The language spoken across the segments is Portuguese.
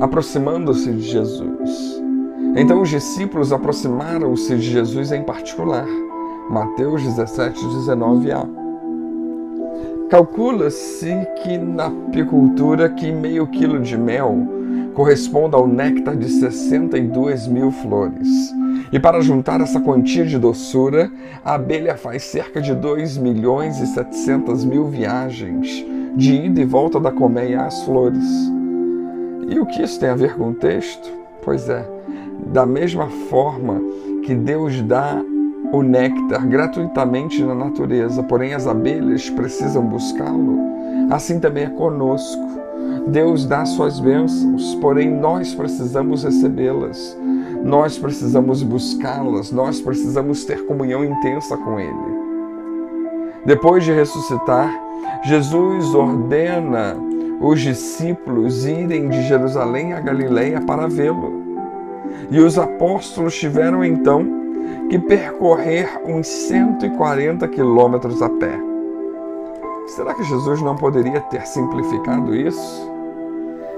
aproximando-se de Jesus. Então os discípulos aproximaram-se de Jesus em particular. Mateus 17, 19a. Calcula-se que na apicultura que meio quilo de mel corresponde ao néctar de 62 mil flores. E para juntar essa quantia de doçura, a abelha faz cerca de 2 milhões e 700 mil viagens de ida e volta da colmeia às flores. E o que isso tem a ver com o texto? Pois é, da mesma forma que Deus dá o néctar gratuitamente na natureza, porém as abelhas precisam buscá-lo, assim também é conosco. Deus dá suas bênçãos, porém nós precisamos recebê-las, nós precisamos buscá-las, nós precisamos ter comunhão intensa com Ele. Depois de ressuscitar, Jesus ordena os discípulos irem de Jerusalém a Galiléia para vê-lo. E os apóstolos tiveram então que percorrer uns 140 quilômetros a pé. Será que Jesus não poderia ter simplificado isso?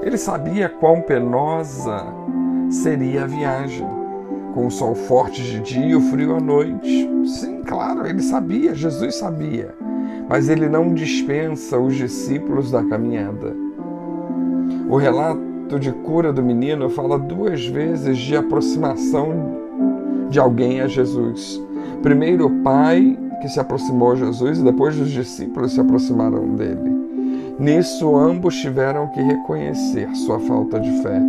Ele sabia quão penosa seria a viagem, com o sol forte de dia e o frio à noite. Sim, claro, ele sabia, Jesus sabia, mas ele não dispensa os discípulos da caminhada. O relato ato de cura do menino fala duas vezes de aproximação de alguém a Jesus. Primeiro o pai que se aproximou a Jesus e depois os discípulos se aproximaram dele. Nisso ambos tiveram que reconhecer sua falta de fé.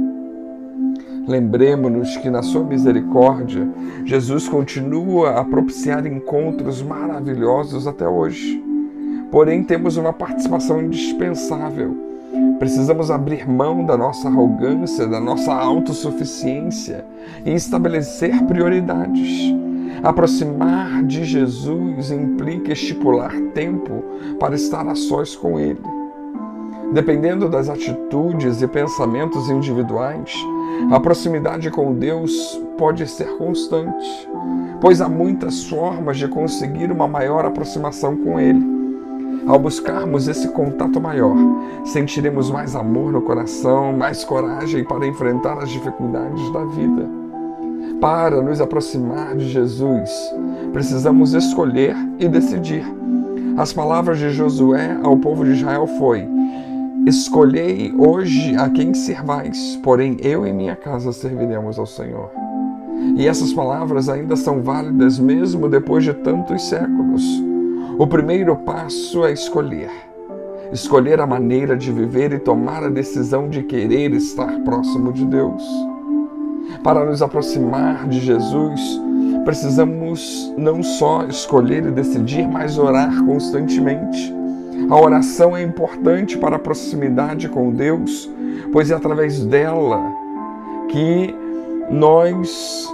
Lembremos-nos que na sua misericórdia, Jesus continua a propiciar encontros maravilhosos até hoje. Porém, temos uma participação indispensável Precisamos abrir mão da nossa arrogância, da nossa autossuficiência e estabelecer prioridades. Aproximar de Jesus implica estipular tempo para estar a sós com Ele. Dependendo das atitudes e pensamentos individuais, a proximidade com Deus pode ser constante, pois há muitas formas de conseguir uma maior aproximação com Ele. Ao buscarmos esse contato maior, sentiremos mais amor no coração, mais coragem para enfrentar as dificuldades da vida. Para nos aproximar de Jesus, precisamos escolher e decidir. As palavras de Josué ao povo de Israel foi: Escolhei hoje a quem servais, porém eu e minha casa serviremos ao Senhor. E essas palavras ainda são válidas mesmo depois de tantos séculos. O primeiro passo é escolher. Escolher a maneira de viver e tomar a decisão de querer estar próximo de Deus. Para nos aproximar de Jesus, precisamos não só escolher e decidir, mas orar constantemente. A oração é importante para a proximidade com Deus, pois é através dela que nós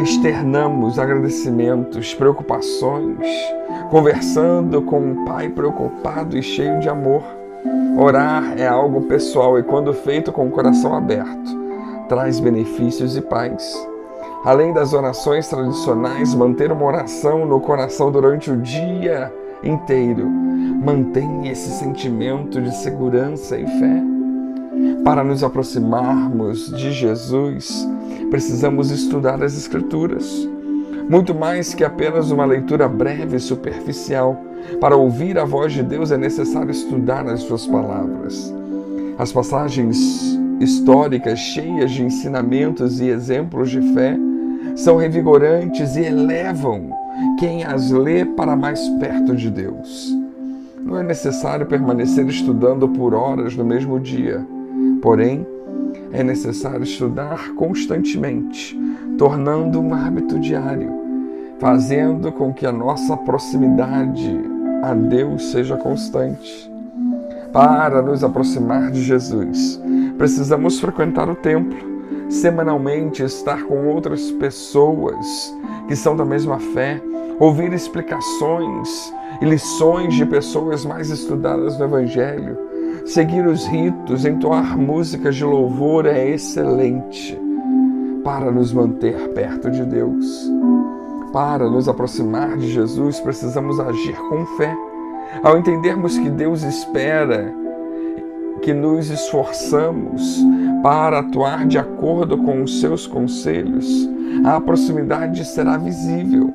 externamos agradecimentos, preocupações, conversando com um pai preocupado e cheio de amor. Orar é algo pessoal e, quando feito com o coração aberto, traz benefícios e paz. Além das orações tradicionais, manter uma oração no coração durante o dia inteiro mantém esse sentimento de segurança e fé. Para nos aproximarmos de Jesus, precisamos estudar as Escrituras. Muito mais que apenas uma leitura breve e superficial. Para ouvir a voz de Deus é necessário estudar as suas palavras. As passagens históricas cheias de ensinamentos e exemplos de fé são revigorantes e elevam quem as lê para mais perto de Deus. Não é necessário permanecer estudando por horas no mesmo dia, porém, é necessário estudar constantemente, tornando um hábito diário, fazendo com que a nossa proximidade a Deus seja constante. Para nos aproximar de Jesus, precisamos frequentar o templo, semanalmente estar com outras pessoas que são da mesma fé, ouvir explicações e lições de pessoas mais estudadas no Evangelho Seguir os ritos, entoar músicas de louvor é excelente para nos manter perto de Deus. Para nos aproximar de Jesus, precisamos agir com fé. Ao entendermos que Deus espera que nos esforçamos para atuar de acordo com os seus conselhos, a proximidade será visível.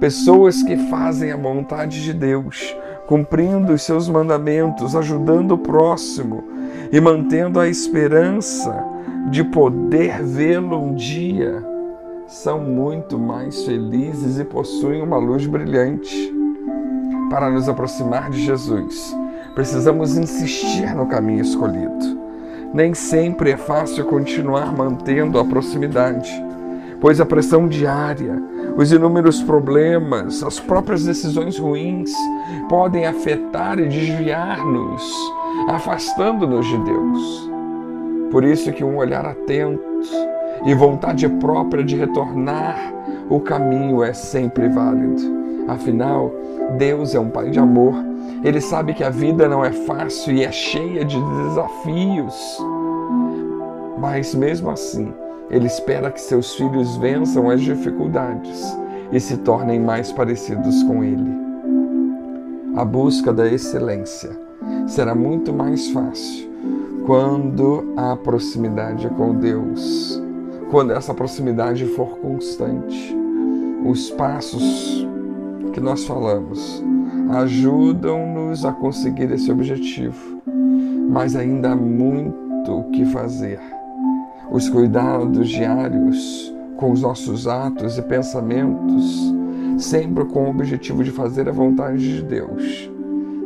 Pessoas que fazem a vontade de Deus, cumprindo os seus mandamentos, ajudando o próximo e mantendo a esperança de poder vê-lo um dia, são muito mais felizes e possuem uma luz brilhante. Para nos aproximar de Jesus, precisamos insistir no caminho escolhido. Nem sempre é fácil continuar mantendo a proximidade, pois a pressão diária, os inúmeros problemas, as próprias decisões ruins podem afetar e desviar-nos, afastando-nos de Deus. Por isso que um olhar atento e vontade própria de retornar o caminho é sempre válido. Afinal, Deus é um Pai de amor. Ele sabe que a vida não é fácil e é cheia de desafios. Mas mesmo assim, Ele espera que seus filhos vençam as dificuldades e se tornem mais parecidos com Ele. A busca da excelência será muito mais fácil quando a proximidade com Deus, quando essa proximidade for constante. Os passos que nós falamos ajudam-nos a conseguir esse objetivo, mas ainda há muito o que fazer. Os cuidados diários com os nossos atos e pensamentos, sempre com o objetivo de fazer a vontade de Deus,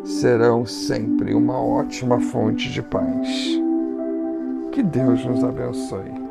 serão sempre uma ótima fonte de paz. Que Deus nos abençoe.